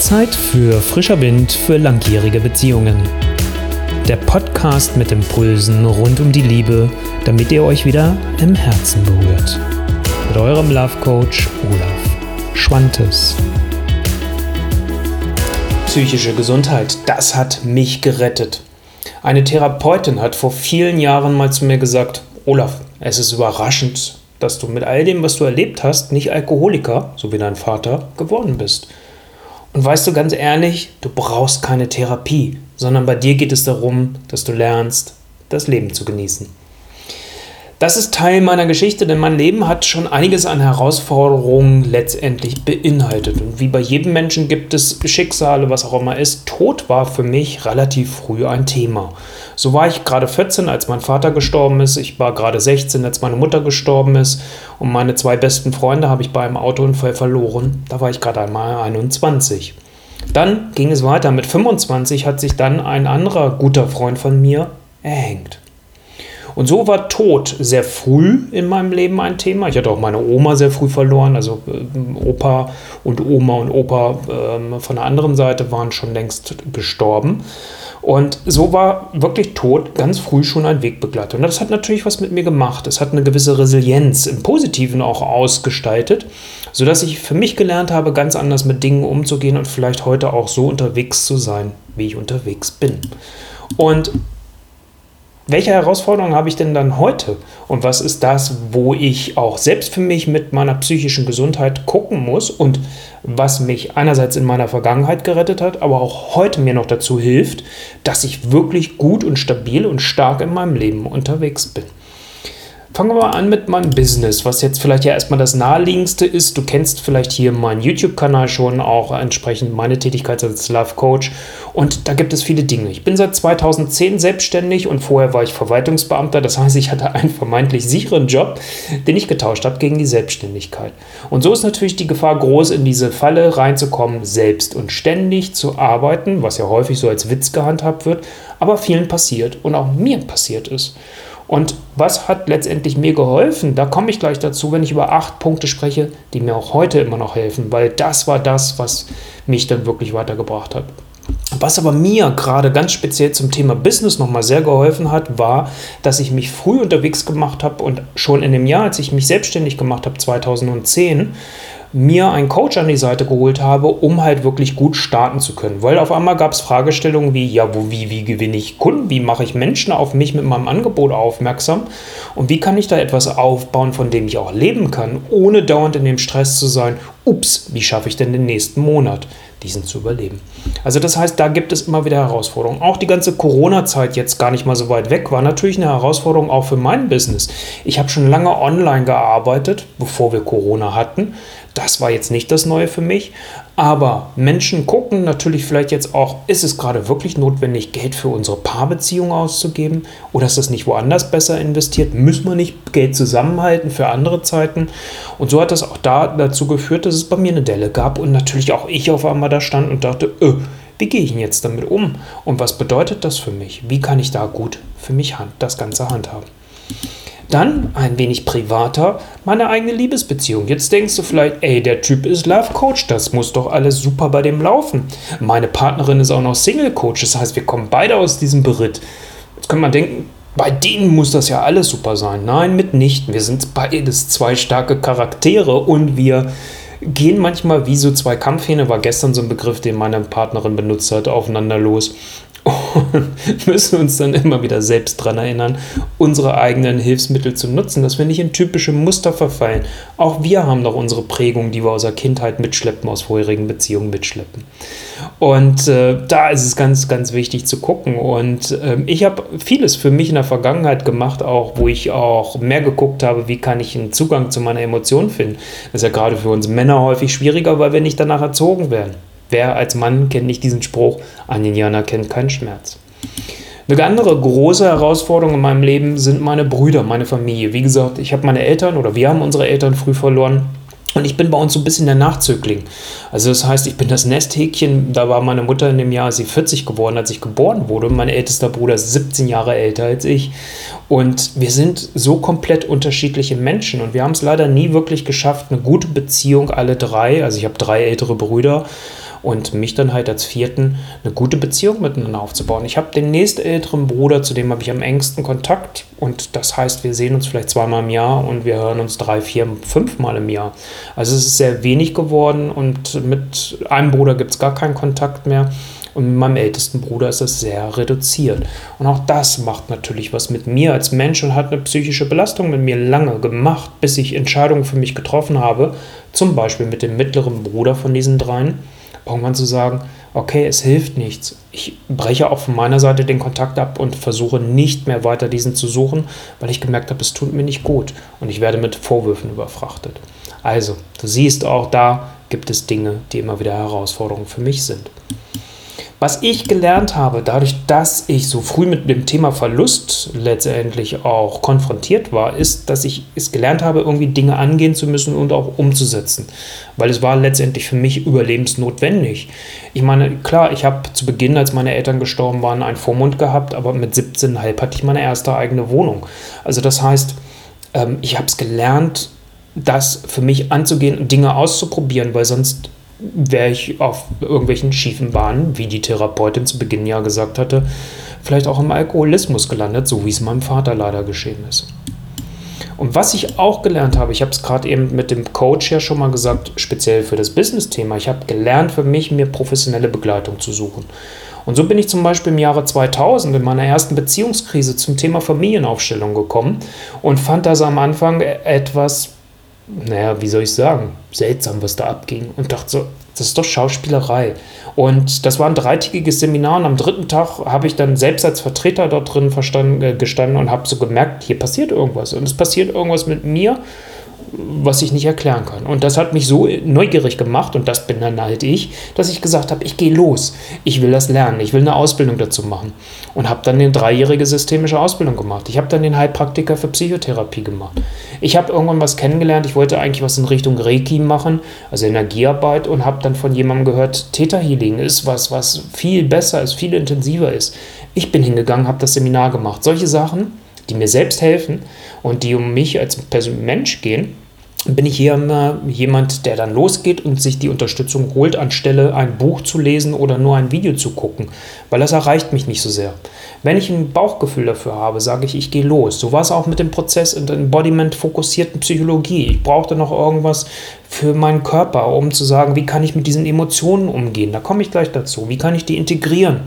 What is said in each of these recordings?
Zeit für frischer Wind für langjährige Beziehungen. Der Podcast mit Impulsen rund um die Liebe, damit ihr euch wieder im Herzen berührt. Mit eurem Love Coach Olaf Schwantes. Psychische Gesundheit, das hat mich gerettet. Eine Therapeutin hat vor vielen Jahren mal zu mir gesagt, Olaf, es ist überraschend, dass du mit all dem, was du erlebt hast, nicht Alkoholiker, so wie dein Vater, geworden bist. Und weißt du ganz ehrlich, du brauchst keine Therapie, sondern bei dir geht es darum, dass du lernst, das Leben zu genießen. Das ist Teil meiner Geschichte, denn mein Leben hat schon einiges an Herausforderungen letztendlich beinhaltet. Und wie bei jedem Menschen gibt es Schicksale, was auch immer ist. Tod war für mich relativ früh ein Thema. So war ich gerade 14, als mein Vater gestorben ist. Ich war gerade 16, als meine Mutter gestorben ist. Und meine zwei besten Freunde habe ich bei einem Autounfall verloren. Da war ich gerade einmal 21. Dann ging es weiter. Mit 25 hat sich dann ein anderer guter Freund von mir erhängt. Und so war Tod sehr früh in meinem Leben ein Thema. Ich hatte auch meine Oma sehr früh verloren. Also äh, Opa und Oma und Opa äh, von der anderen Seite waren schon längst gestorben. Und so war wirklich Tod ganz früh schon ein Wegbegleiter. Und das hat natürlich was mit mir gemacht. Es hat eine gewisse Resilienz im Positiven auch ausgestaltet, sodass ich für mich gelernt habe, ganz anders mit Dingen umzugehen und vielleicht heute auch so unterwegs zu sein, wie ich unterwegs bin. Und welche Herausforderungen habe ich denn dann heute? Und was ist das, wo ich auch selbst für mich mit meiner psychischen Gesundheit gucken muss und was mich einerseits in meiner Vergangenheit gerettet hat, aber auch heute mir noch dazu hilft, dass ich wirklich gut und stabil und stark in meinem Leben unterwegs bin? Fangen wir mal an mit meinem Business, was jetzt vielleicht ja erstmal das naheliegendste ist. Du kennst vielleicht hier meinen YouTube-Kanal schon, auch entsprechend meine Tätigkeit als Love Coach. Und da gibt es viele Dinge. Ich bin seit 2010 selbstständig und vorher war ich Verwaltungsbeamter. Das heißt, ich hatte einen vermeintlich sicheren Job, den ich getauscht habe gegen die Selbstständigkeit. Und so ist natürlich die Gefahr groß, in diese Falle reinzukommen, selbst und ständig zu arbeiten, was ja häufig so als Witz gehandhabt wird, aber vielen passiert und auch mir passiert ist. Und was hat letztendlich mir geholfen? Da komme ich gleich dazu, wenn ich über acht Punkte spreche, die mir auch heute immer noch helfen, weil das war das, was mich dann wirklich weitergebracht hat. Was aber mir gerade ganz speziell zum Thema Business nochmal sehr geholfen hat, war, dass ich mich früh unterwegs gemacht habe und schon in dem Jahr, als ich mich selbstständig gemacht habe, 2010, mir einen Coach an die Seite geholt habe, um halt wirklich gut starten zu können. Weil auf einmal gab es Fragestellungen wie, ja, wo, wie, wie gewinne ich Kunden? Wie mache ich Menschen auf mich mit meinem Angebot aufmerksam? Und wie kann ich da etwas aufbauen, von dem ich auch leben kann, ohne dauernd in dem Stress zu sein? Ups, wie schaffe ich denn den nächsten Monat? Diesen zu überleben. Also das heißt, da gibt es immer wieder Herausforderungen. Auch die ganze Corona-Zeit jetzt gar nicht mal so weit weg war natürlich eine Herausforderung auch für mein Business. Ich habe schon lange online gearbeitet, bevor wir Corona hatten. Das war jetzt nicht das Neue für mich. Aber Menschen gucken natürlich vielleicht jetzt auch, ist es gerade wirklich notwendig, Geld für unsere Paarbeziehung auszugeben? Oder ist das nicht woanders besser investiert? Müssen wir nicht Geld zusammenhalten für andere Zeiten? Und so hat das auch da dazu geführt, dass es bei mir eine Delle gab und natürlich auch ich auf einmal da stand und dachte, öh, wie gehe ich denn jetzt damit um? Und was bedeutet das für mich? Wie kann ich da gut für mich das Ganze handhaben? Dann ein wenig privater, meine eigene Liebesbeziehung. Jetzt denkst du vielleicht, ey, der Typ ist Love Coach, das muss doch alles super bei dem laufen. Meine Partnerin ist auch noch Single Coach, das heißt, wir kommen beide aus diesem Beritt. Jetzt kann man denken, bei denen muss das ja alles super sein. Nein, mitnichten. Wir sind beides zwei starke Charaktere und wir gehen manchmal wie so zwei Kampfhähne, war gestern so ein Begriff, den meine Partnerin benutzt hat, aufeinander los und müssen uns dann immer wieder selbst daran erinnern, unsere eigenen Hilfsmittel zu nutzen, dass wir nicht in typische Muster verfallen. Auch wir haben doch unsere Prägung, die wir aus der Kindheit mitschleppen, aus vorherigen Beziehungen mitschleppen. Und äh, da ist es ganz, ganz wichtig zu gucken. Und äh, ich habe vieles für mich in der Vergangenheit gemacht, auch wo ich auch mehr geguckt habe, wie kann ich einen Zugang zu meiner Emotion finden. Das ist ja gerade für uns Männer häufig schwieriger, weil wir nicht danach erzogen werden. Wer als Mann kennt nicht diesen Spruch, ein Indianer kennt keinen Schmerz. Eine andere große Herausforderung in meinem Leben sind meine Brüder, meine Familie. Wie gesagt, ich habe meine Eltern oder wir haben unsere Eltern früh verloren. Und ich bin bei uns so ein bisschen der Nachzögling. Also das heißt, ich bin das Nesthäkchen. Da war meine Mutter in dem Jahr, sie 40 geworden, als ich geboren wurde. Mein ältester Bruder ist 17 Jahre älter als ich. Und wir sind so komplett unterschiedliche Menschen. Und wir haben es leider nie wirklich geschafft, eine gute Beziehung, alle drei. Also ich habe drei ältere Brüder und mich dann halt als vierten eine gute Beziehung miteinander aufzubauen. Ich habe den nächstälteren Bruder, zu dem habe ich am engsten Kontakt und das heißt, wir sehen uns vielleicht zweimal im Jahr und wir hören uns drei, vier, fünfmal im Jahr. Also es ist sehr wenig geworden und mit einem Bruder gibt es gar keinen Kontakt mehr. Und mit meinem ältesten Bruder ist das sehr reduziert. Und auch das macht natürlich was mit mir als Mensch und hat eine psychische Belastung mit mir lange gemacht, bis ich Entscheidungen für mich getroffen habe, zum Beispiel mit dem mittleren Bruder von diesen dreien, irgendwann zu sagen, okay, es hilft nichts. Ich breche auch von meiner Seite den Kontakt ab und versuche nicht mehr weiter diesen zu suchen, weil ich gemerkt habe, es tut mir nicht gut und ich werde mit Vorwürfen überfrachtet. Also, du siehst auch da gibt es Dinge, die immer wieder Herausforderungen für mich sind. Was ich gelernt habe, dadurch, dass ich so früh mit dem Thema Verlust letztendlich auch konfrontiert war, ist, dass ich es gelernt habe, irgendwie Dinge angehen zu müssen und auch umzusetzen. Weil es war letztendlich für mich überlebensnotwendig. Ich meine, klar, ich habe zu Beginn, als meine Eltern gestorben waren, einen Vormund gehabt, aber mit 17,5 hatte ich meine erste eigene Wohnung. Also das heißt, ähm, ich habe es gelernt, das für mich anzugehen und Dinge auszuprobieren, weil sonst wäre ich auf irgendwelchen schiefen Bahnen, wie die Therapeutin zu Beginn ja gesagt hatte, vielleicht auch im Alkoholismus gelandet, so wie es meinem Vater leider geschehen ist. Und was ich auch gelernt habe, ich habe es gerade eben mit dem Coach ja schon mal gesagt, speziell für das Business-Thema, ich habe gelernt für mich, mir professionelle Begleitung zu suchen. Und so bin ich zum Beispiel im Jahre 2000 in meiner ersten Beziehungskrise zum Thema Familienaufstellung gekommen und fand das am Anfang etwas naja, wie soll ich sagen, seltsam, was da abging. Und dachte so, das ist doch Schauspielerei. Und das war ein dreitägiges Seminar und am dritten Tag habe ich dann selbst als Vertreter dort drin äh, gestanden und habe so gemerkt, hier passiert irgendwas. Und es passiert irgendwas mit mir was ich nicht erklären kann. Und das hat mich so neugierig gemacht, und das bin dann halt ich, dass ich gesagt habe, ich gehe los. Ich will das lernen. Ich will eine Ausbildung dazu machen. Und habe dann eine dreijährige systemische Ausbildung gemacht. Ich habe dann den Heilpraktiker für Psychotherapie gemacht. Ich habe irgendwann was kennengelernt. Ich wollte eigentlich was in Richtung Reiki machen, also Energiearbeit, und habe dann von jemandem gehört, Theta Healing ist was, was viel besser ist, viel intensiver ist. Ich bin hingegangen, habe das Seminar gemacht. Solche Sachen, die mir selbst helfen und die um mich als Mensch gehen, bin ich hier immer jemand, der dann losgeht und sich die Unterstützung holt, anstelle ein Buch zu lesen oder nur ein Video zu gucken, weil das erreicht mich nicht so sehr. Wenn ich ein Bauchgefühl dafür habe, sage ich, ich gehe los. So war es auch mit dem Prozess in der Embodiment-fokussierten Psychologie. Ich brauchte noch irgendwas für meinen Körper, um zu sagen, wie kann ich mit diesen Emotionen umgehen. Da komme ich gleich dazu. Wie kann ich die integrieren,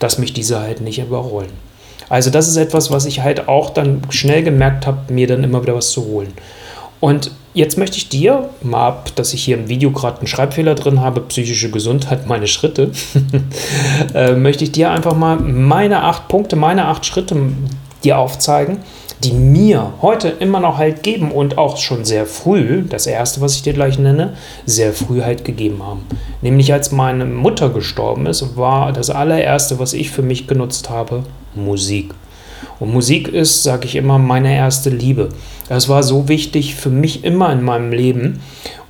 dass mich diese halt nicht überrollen. Also das ist etwas, was ich halt auch dann schnell gemerkt habe, mir dann immer wieder was zu holen. Und jetzt möchte ich dir, mal ab, dass ich hier im Video gerade einen Schreibfehler drin habe, psychische Gesundheit, meine Schritte, äh, möchte ich dir einfach mal meine acht Punkte, meine acht Schritte dir aufzeigen, die mir heute immer noch halt geben und auch schon sehr früh, das erste, was ich dir gleich nenne, sehr früh halt gegeben haben. Nämlich als meine Mutter gestorben ist, war das allererste, was ich für mich genutzt habe, Musik. Und Musik ist, sage ich immer, meine erste Liebe. Das war so wichtig für mich immer in meinem Leben.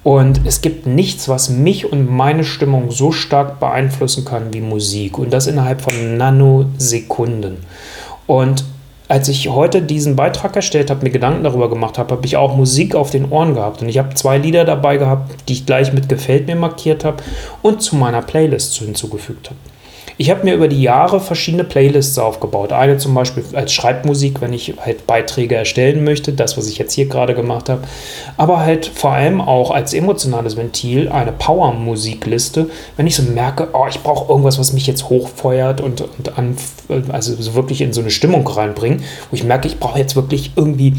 Und es gibt nichts, was mich und meine Stimmung so stark beeinflussen kann wie Musik. Und das innerhalb von Nanosekunden. Und als ich heute diesen Beitrag erstellt habe, mir Gedanken darüber gemacht habe, habe ich auch Musik auf den Ohren gehabt. Und ich habe zwei Lieder dabei gehabt, die ich gleich mit Gefällt mir markiert habe und zu meiner Playlist hinzugefügt habe. Ich habe mir über die Jahre verschiedene Playlists aufgebaut. Eine zum Beispiel als Schreibmusik, wenn ich halt Beiträge erstellen möchte, das, was ich jetzt hier gerade gemacht habe. Aber halt vor allem auch als emotionales Ventil eine Power-Musikliste, wenn ich so merke, oh, ich brauche irgendwas, was mich jetzt hochfeuert und, und an, also so wirklich in so eine Stimmung reinbringt, wo ich merke, ich brauche jetzt wirklich irgendwie,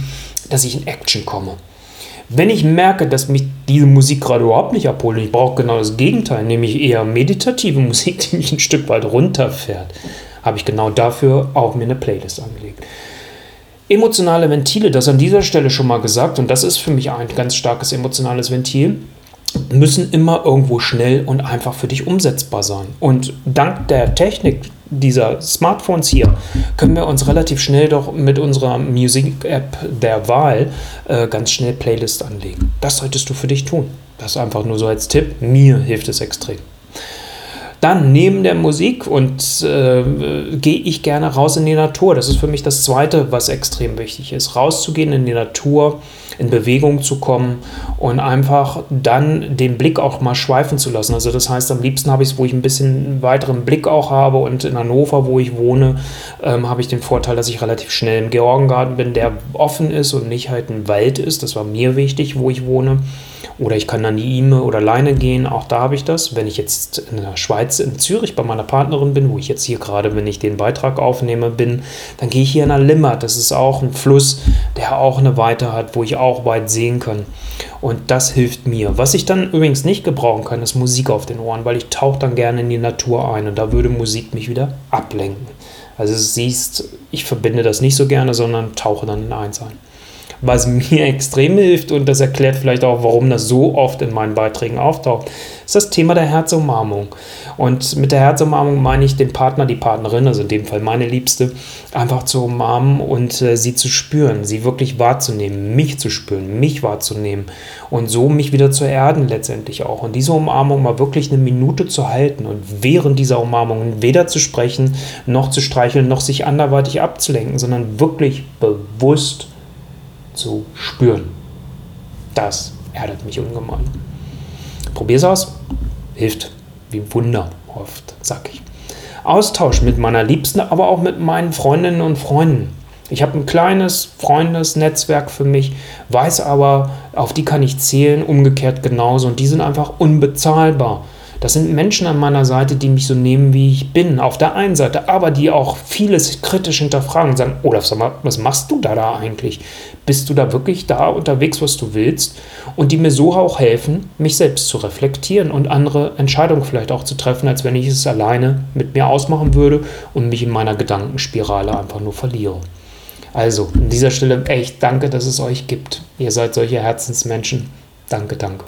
dass ich in Action komme. Wenn ich merke, dass mich diese Musik gerade überhaupt nicht abholt, ich brauche genau das Gegenteil, nämlich eher meditative Musik, die mich ein Stück weit runterfährt, habe ich genau dafür auch mir eine Playlist angelegt. Emotionale Ventile, das an dieser Stelle schon mal gesagt, und das ist für mich ein ganz starkes emotionales Ventil, müssen immer irgendwo schnell und einfach für dich umsetzbar sein. Und dank der Technik, dieser Smartphones hier können wir uns relativ schnell doch mit unserer Music-App der Wahl äh, ganz schnell Playlist anlegen. Das solltest du für dich tun. Das einfach nur so als Tipp. Mir hilft es extrem. Dann neben der Musik und äh, gehe ich gerne raus in die Natur. Das ist für mich das Zweite, was extrem wichtig ist. Rauszugehen in die Natur, in Bewegung zu kommen und einfach dann den Blick auch mal schweifen zu lassen. Also das heißt, am liebsten habe ich es, wo ich ein bisschen weiteren Blick auch habe und in Hannover, wo ich wohne, ähm, habe ich den Vorteil, dass ich relativ schnell im Georgengarten bin, der offen ist und nicht halt ein Wald ist. Das war mir wichtig, wo ich wohne. Oder ich kann an die Ime oder Leine gehen, auch da habe ich das. Wenn ich jetzt in der Schweiz, in Zürich bei meiner Partnerin bin, wo ich jetzt hier gerade, wenn ich den Beitrag aufnehme, bin, dann gehe ich hier in der Limmat. Das ist auch ein Fluss, der auch eine Weite hat, wo ich auch weit sehen kann. Und das hilft mir. Was ich dann übrigens nicht gebrauchen kann, ist Musik auf den Ohren, weil ich tauche dann gerne in die Natur ein und da würde Musik mich wieder ablenken. Also siehst, ich verbinde das nicht so gerne, sondern tauche dann in eins ein. Was mir extrem hilft, und das erklärt vielleicht auch, warum das so oft in meinen Beiträgen auftaucht, ist das Thema der Herzumarmung. Und mit der Herzumarmung meine ich den Partner, die Partnerin, also in dem Fall meine Liebste, einfach zu umarmen und äh, sie zu spüren, sie wirklich wahrzunehmen, mich zu spüren, mich wahrzunehmen und so mich wieder zu erden letztendlich auch. Und diese Umarmung mal wirklich eine Minute zu halten und während dieser Umarmung weder zu sprechen, noch zu streicheln, noch sich anderweitig abzulenken, sondern wirklich bewusst zu spüren. Das erdet mich ungemein. Probier's aus. Hilft. Wie Wunder oft, sag ich. Austausch mit meiner Liebsten, aber auch mit meinen Freundinnen und Freunden. Ich habe ein kleines Freundesnetzwerk für mich, weiß aber, auf die kann ich zählen, umgekehrt genauso. Und die sind einfach unbezahlbar. Das sind Menschen an meiner Seite, die mich so nehmen, wie ich bin, auf der einen Seite, aber die auch vieles kritisch hinterfragen und sagen, Olaf, sag mal, was machst du da da eigentlich? Bist du da wirklich da unterwegs, was du willst? Und die mir so auch helfen, mich selbst zu reflektieren und andere Entscheidungen vielleicht auch zu treffen, als wenn ich es alleine mit mir ausmachen würde und mich in meiner Gedankenspirale einfach nur verliere. Also, an dieser Stelle echt danke, dass es euch gibt. Ihr seid solche Herzensmenschen. Danke, danke.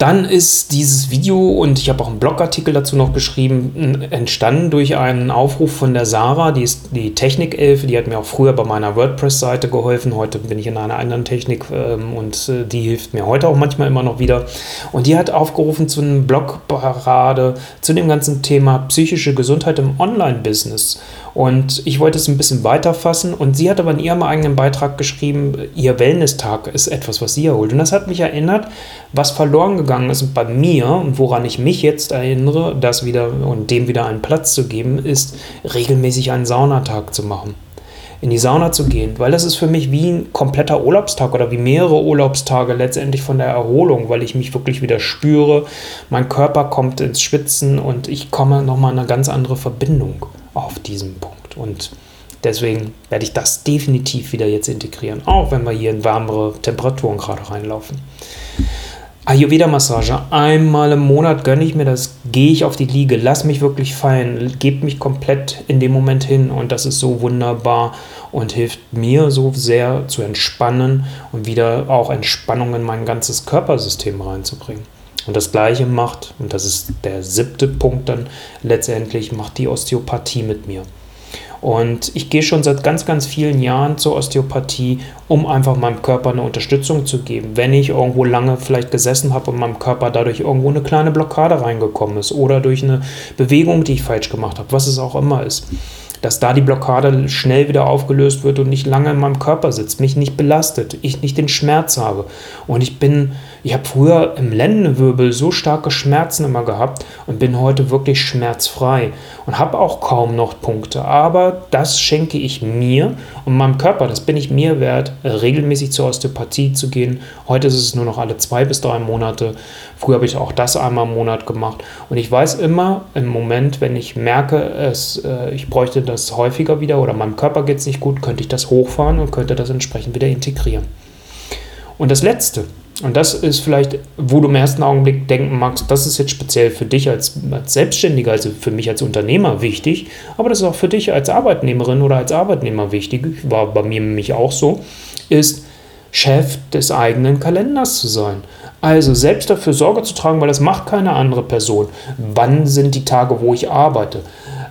Dann ist dieses Video, und ich habe auch einen Blogartikel dazu noch geschrieben, entstanden durch einen Aufruf von der Sarah, die ist die Technikelfe, die hat mir auch früher bei meiner WordPress-Seite geholfen. Heute bin ich in einer anderen Technik ähm, und äh, die hilft mir heute auch manchmal immer noch wieder. Und die hat aufgerufen zu einem Blogparade zu dem ganzen Thema psychische Gesundheit im Online-Business. Und ich wollte es ein bisschen weiter fassen. Und sie hat aber in ihrem eigenen Beitrag geschrieben, ihr Wellness-Tag ist etwas, was sie erholt. Und das hat mich erinnert, was verloren gegangen ist bei mir und woran ich mich jetzt erinnere, das wieder und dem wieder einen Platz zu geben, ist regelmäßig einen Saunatag zu machen. In die Sauna zu gehen, weil das ist für mich wie ein kompletter Urlaubstag oder wie mehrere Urlaubstage letztendlich von der Erholung, weil ich mich wirklich wieder spüre, mein Körper kommt ins Schwitzen und ich komme nochmal in eine ganz andere Verbindung auf diesem Punkt. Und deswegen werde ich das definitiv wieder jetzt integrieren, auch wenn wir hier in wärmere Temperaturen gerade reinlaufen. Ayurveda-Massage. Einmal im Monat gönne ich mir das, gehe ich auf die Liege, lass mich wirklich fallen, gebe mich komplett in dem Moment hin und das ist so wunderbar und hilft mir so sehr zu entspannen und wieder auch Entspannung in mein ganzes Körpersystem reinzubringen. Und das gleiche macht, und das ist der siebte Punkt dann letztendlich, macht die Osteopathie mit mir. Und ich gehe schon seit ganz, ganz vielen Jahren zur Osteopathie, um einfach meinem Körper eine Unterstützung zu geben. Wenn ich irgendwo lange vielleicht gesessen habe und meinem Körper dadurch irgendwo eine kleine Blockade reingekommen ist oder durch eine Bewegung, die ich falsch gemacht habe, was es auch immer ist dass da die Blockade schnell wieder aufgelöst wird und nicht lange in meinem Körper sitzt, mich nicht belastet, ich nicht den Schmerz habe. Und ich bin, ich habe früher im Lendenwirbel so starke Schmerzen immer gehabt und bin heute wirklich schmerzfrei und habe auch kaum noch Punkte. Aber das schenke ich mir und meinem Körper, das bin ich mir wert, regelmäßig zur Osteopathie zu gehen. Heute ist es nur noch alle zwei bis drei Monate. Früher habe ich auch das einmal im Monat gemacht. Und ich weiß immer im Moment, wenn ich merke, es, äh, ich bräuchte das häufiger wieder oder meinem Körper geht es nicht gut, könnte ich das hochfahren und könnte das entsprechend wieder integrieren. Und das Letzte, und das ist vielleicht, wo du im ersten Augenblick denken magst, das ist jetzt speziell für dich als, als Selbstständiger, also für mich als Unternehmer wichtig, aber das ist auch für dich als Arbeitnehmerin oder als Arbeitnehmer wichtig, war bei mir nämlich auch so, ist Chef des eigenen Kalenders zu sein. Also selbst dafür Sorge zu tragen, weil das macht keine andere Person. Wann sind die Tage, wo ich arbeite?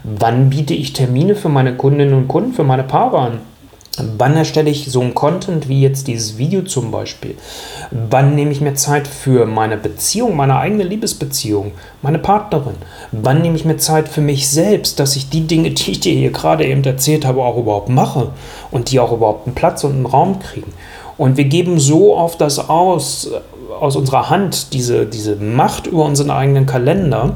Wann biete ich Termine für meine Kundinnen und Kunden, für meine Paare an? Wann erstelle ich so einen Content wie jetzt dieses Video zum Beispiel? Wann nehme ich mir Zeit für meine Beziehung, meine eigene Liebesbeziehung, meine Partnerin? Wann nehme ich mir Zeit für mich selbst, dass ich die Dinge, die ich dir hier gerade eben erzählt habe, auch überhaupt mache und die auch überhaupt einen Platz und einen Raum kriegen? Und wir geben so oft das aus, aus unserer Hand, diese, diese Macht über unseren eigenen Kalender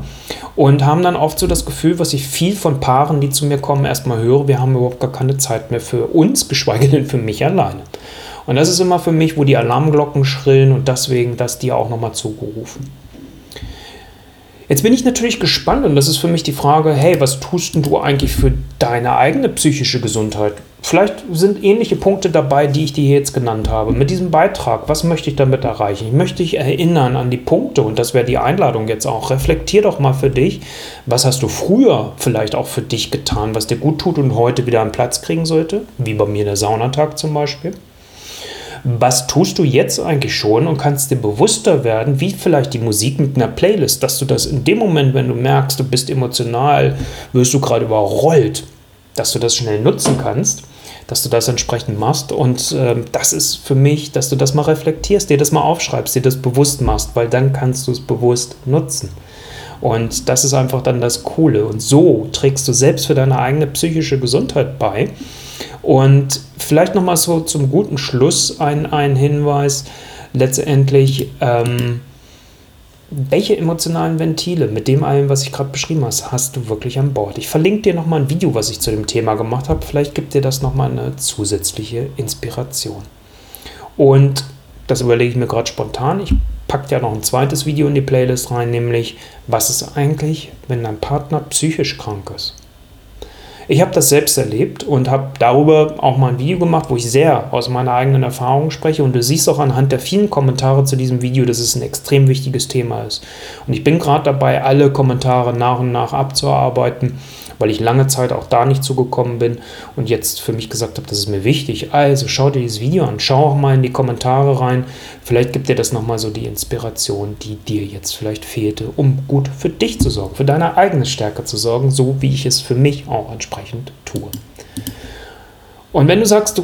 und haben dann oft so das Gefühl, was ich viel von Paaren, die zu mir kommen, erstmal höre, wir haben überhaupt gar keine Zeit mehr für uns, geschweige denn für mich alleine. Und das ist immer für mich, wo die Alarmglocken schrillen und deswegen das dir auch nochmal zugerufen. Jetzt bin ich natürlich gespannt und das ist für mich die Frage, hey, was tust du eigentlich für deine eigene psychische Gesundheit? Vielleicht sind ähnliche Punkte dabei, die ich dir jetzt genannt habe. Mit diesem Beitrag, was möchte ich damit erreichen? Ich möchte dich erinnern an die Punkte und das wäre die Einladung jetzt auch. Reflektier doch mal für dich, was hast du früher vielleicht auch für dich getan, was dir gut tut und heute wieder einen Platz kriegen sollte, wie bei mir der Saunatag zum Beispiel was tust du jetzt eigentlich schon und kannst dir bewusster werden, wie vielleicht die Musik mit einer Playlist, dass du das in dem Moment, wenn du merkst, du bist emotional, wirst du gerade überrollt, dass du das schnell nutzen kannst, dass du das entsprechend machst. Und äh, das ist für mich, dass du das mal reflektierst, dir das mal aufschreibst, dir das bewusst machst, weil dann kannst du es bewusst nutzen. Und das ist einfach dann das Coole. Und so trägst du selbst für deine eigene psychische Gesundheit bei. Und vielleicht nochmal so zum guten Schluss ein, ein Hinweis. Letztendlich, ähm, welche emotionalen Ventile mit dem allem, was ich gerade beschrieben habe, hast du wirklich an Bord? Ich verlinke dir nochmal ein Video, was ich zu dem Thema gemacht habe. Vielleicht gibt dir das nochmal eine zusätzliche Inspiration. Und das überlege ich mir gerade spontan. Ich packe ja noch ein zweites Video in die Playlist rein, nämlich was ist eigentlich, wenn dein Partner psychisch krank ist? Ich habe das selbst erlebt und habe darüber auch mal ein Video gemacht, wo ich sehr aus meiner eigenen Erfahrung spreche. Und du siehst auch anhand der vielen Kommentare zu diesem Video, dass es ein extrem wichtiges Thema ist. Und ich bin gerade dabei, alle Kommentare nach und nach abzuarbeiten weil ich lange Zeit auch da nicht zugekommen bin und jetzt für mich gesagt habe, das ist mir wichtig. Also schau dir dieses Video an, schau auch mal in die Kommentare rein. Vielleicht gibt dir das nochmal so die Inspiration, die dir jetzt vielleicht fehlte, um gut für dich zu sorgen, für deine eigene Stärke zu sorgen, so wie ich es für mich auch entsprechend tue. Und wenn du sagst, du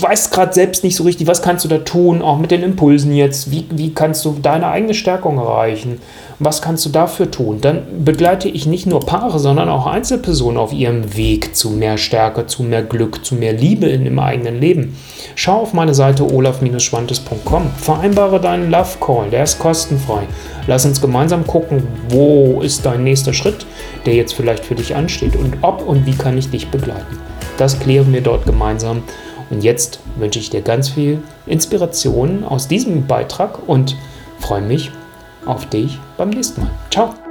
weißt gerade selbst nicht so richtig, was kannst du da tun, auch mit den Impulsen jetzt, wie, wie kannst du deine eigene Stärkung erreichen, was kannst du dafür tun, dann begleite ich nicht nur Paare, sondern auch Einzelpersonen auf ihrem Weg zu mehr Stärke, zu mehr Glück, zu mehr Liebe in dem eigenen Leben. Schau auf meine Seite olaf-schwantes.com, vereinbare deinen Love Call, der ist kostenfrei. Lass uns gemeinsam gucken, wo ist dein nächster Schritt, der jetzt vielleicht für dich ansteht und ob und wie kann ich dich begleiten. Das klären wir dort gemeinsam. Und jetzt wünsche ich dir ganz viel Inspiration aus diesem Beitrag und freue mich auf dich beim nächsten Mal. Ciao!